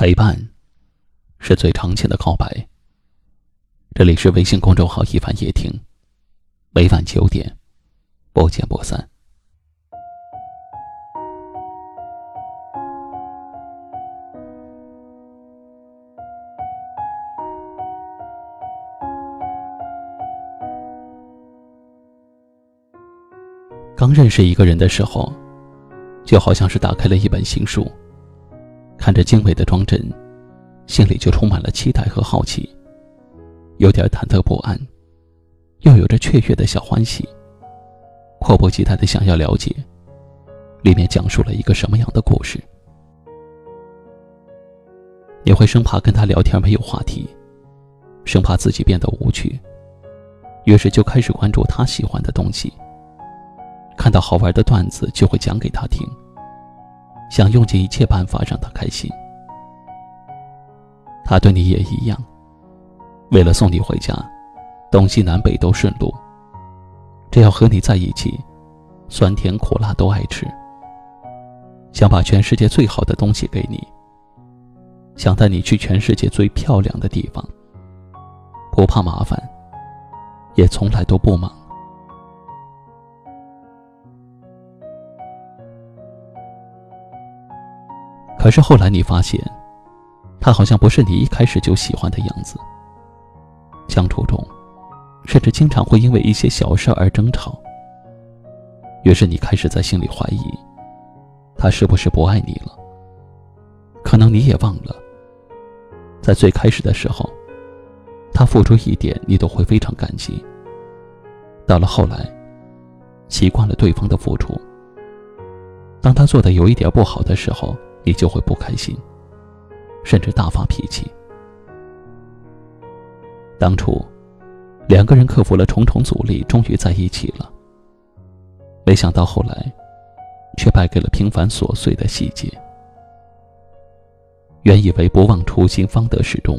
陪伴，是最长情的告白。这里是微信公众号“一凡夜听”，每晚九点，不见不散。刚认识一个人的时候，就好像是打开了一本新书。看着精美的装帧，心里就充满了期待和好奇，有点忐忑不安，又有着雀跃的小欢喜，迫不及待的想要了解，里面讲述了一个什么样的故事。你会生怕跟他聊天没有话题，生怕自己变得无趣，于是就开始关注他喜欢的东西，看到好玩的段子就会讲给他听。想用尽一切办法让他开心，他对你也一样。为了送你回家，东西南北都顺路。只要和你在一起，酸甜苦辣都爱吃。想把全世界最好的东西给你，想带你去全世界最漂亮的地方。不怕麻烦，也从来都不忙。可是后来你发现，他好像不是你一开始就喜欢的样子。相处中，甚至经常会因为一些小事而争吵。于是你开始在心里怀疑，他是不是不爱你了？可能你也忘了，在最开始的时候，他付出一点你都会非常感激。到了后来，习惯了对方的付出，当他做的有一点不好的时候。你就会不开心，甚至大发脾气。当初，两个人克服了重重阻力，终于在一起了。没想到后来，却败给了平凡琐碎的细节。原以为不忘初心方得始终，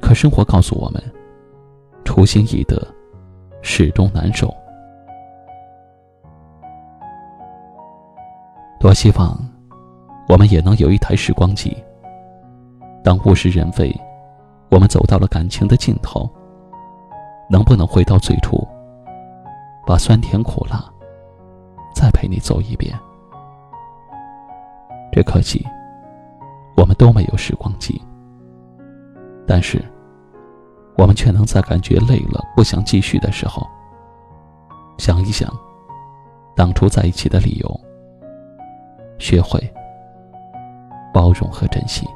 可生活告诉我们，初心易得，始终难守。多希望。我们也能有一台时光机。当物是人非，我们走到了感情的尽头，能不能回到最初，把酸甜苦辣再陪你走一遍？只可惜，我们都没有时光机。但是，我们却能在感觉累了、不想继续的时候，想一想当初在一起的理由，学会。包容和珍惜。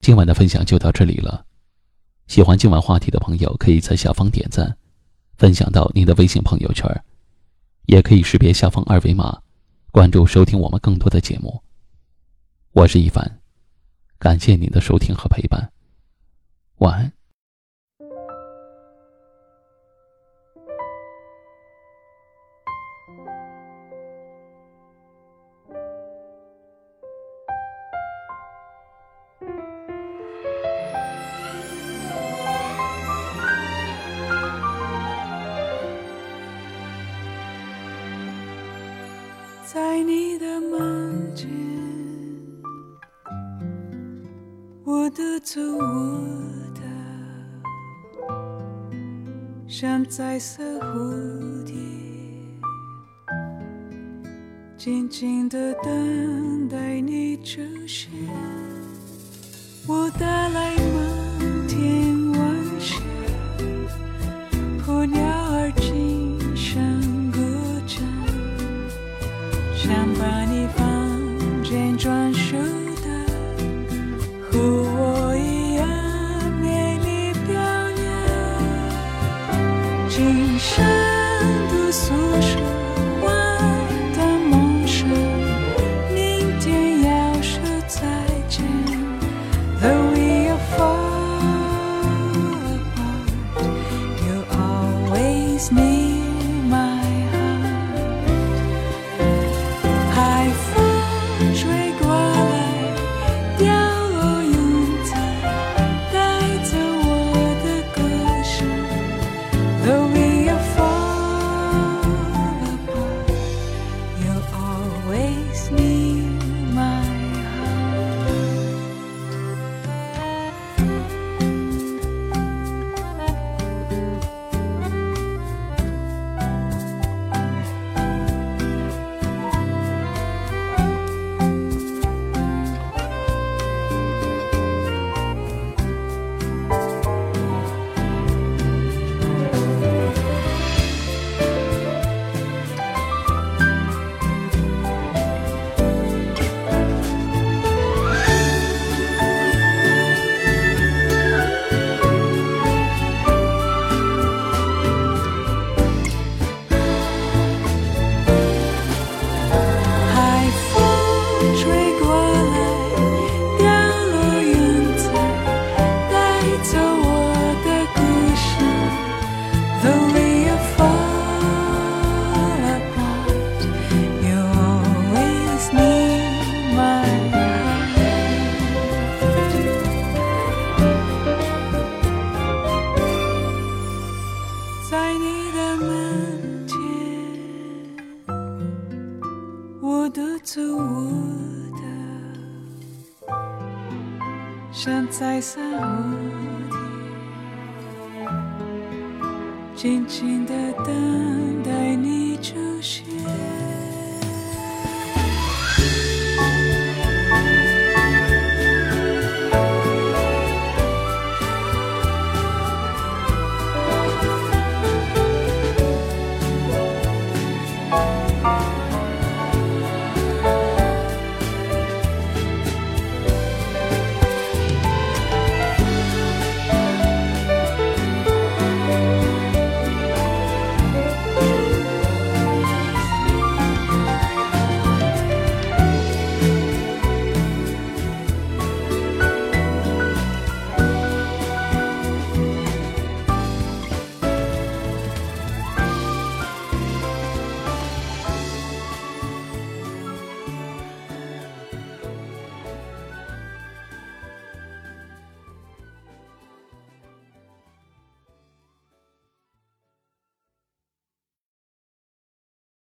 今晚的分享就到这里了。喜欢今晚话题的朋友，可以在下方点赞，分享到您的微信朋友圈，也可以识别下方二维码，关注收听我们更多的节目。我是一凡。感谢您的收听和陪伴，晚安。在你的梦境。的走我的，像彩色蝴蝶，静静的等待你出现。我带来满天今生的宿舍白色蝴蝶，静静的等待你出现。